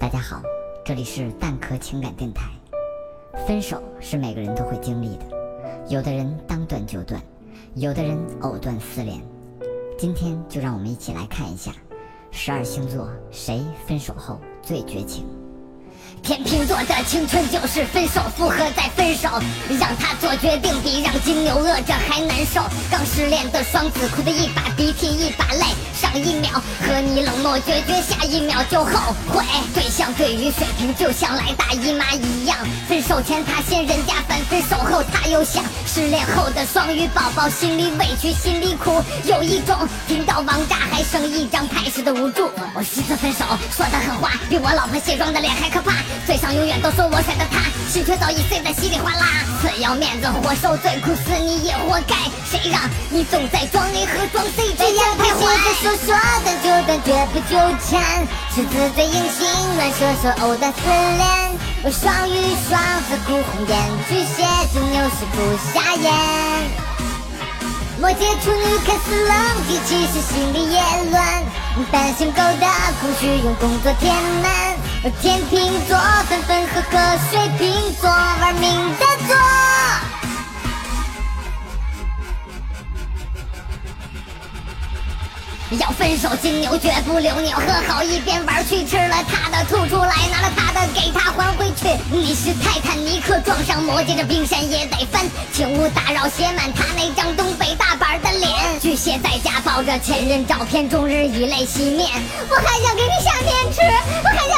大家好，这里是蛋壳情感电台。分手是每个人都会经历的，有的人当断就断，有的人藕断丝连。今天就让我们一起来看一下，十二星座谁分手后最绝情。天秤座的青春就是分手，复合再分手，让他做决定比让金牛饿着还难受。刚失恋的双子哭得一把鼻涕一把泪，上一秒和你冷漠决绝，下一秒就后悔。对象对于水瓶就像来大姨妈一样，分手前他先人家烦，分手后他又想。失恋后的双鱼宝宝心里委屈心里苦，有一种听到王炸还剩一张牌时的无助。我十次分手说的狠话，比我老婆卸妆的脸还可怕。嘴上永远都说我甩的他，心却早已碎得稀里哗啦。死要面子活受罪，苦死你也活该。谁让你总在装 A 和装 C 之间徘徊？说说断就断，绝不纠缠。狮子最隐形，乱射手藕断丝连。我双鱼双子哭红眼，巨蟹金牛是不瞎眼。摩羯处女看似冷静，其实心里也乱。单身狗的空虚用工作填满。天秤座分分合合，水瓶座玩命的做。要分手，金牛绝不留你，和好一边玩去，吃了他的吐出来，拿了他的给他还回去。你是泰坦尼克撞上摩羯，这冰山也得翻。请勿打扰，写满他那张东北大板的脸。巨蟹在家抱着前任照片，终日以泪洗面。我还想给你下面吃，我还。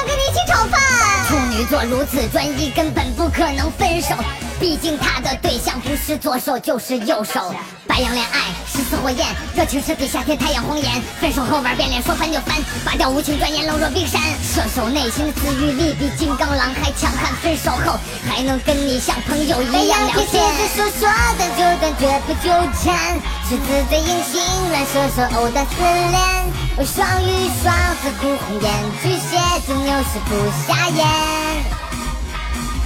如此专一，根本不可能分手。毕竟他的对象不是左手就是右手。白羊恋爱，十四火焰，热情是比夏天太阳红颜。分手后玩变脸，说翻就翻，拔掉无情，转眼冷若冰山。射手内心的自愈力比金刚狼还强悍，分手后还能跟你像朋友一样聊天。说说断就断，绝不纠缠。狮子最隐形，乱射手藕断丝连。我双鱼双子哭红颜，巨蟹金牛是不下眼。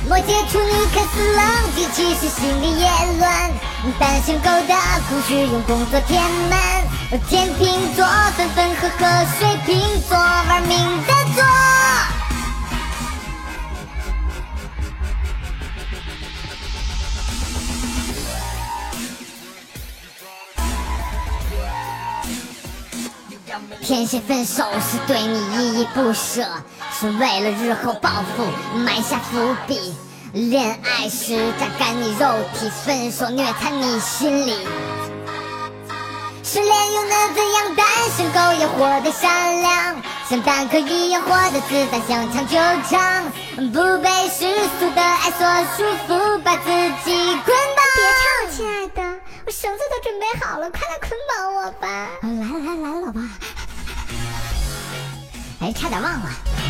摩羯处女看似冷静，其实心里也乱。单身狗的空虚用工作填满。天秤座分分合合，水瓶座玩命天蝎分手是对你依依不舍，是为了日后报复埋下伏笔。恋爱时榨干你肉体，分手虐残你心里。失恋又能怎样？单身狗也活得善良，像蛋壳一样活得自在，想唱就唱，不被世俗的爱所束缚，把自己捆绑。别唱，亲爱的，我绳子都准备好了，快来捆绑我吧！来了来了来了，老婆。差点忘了。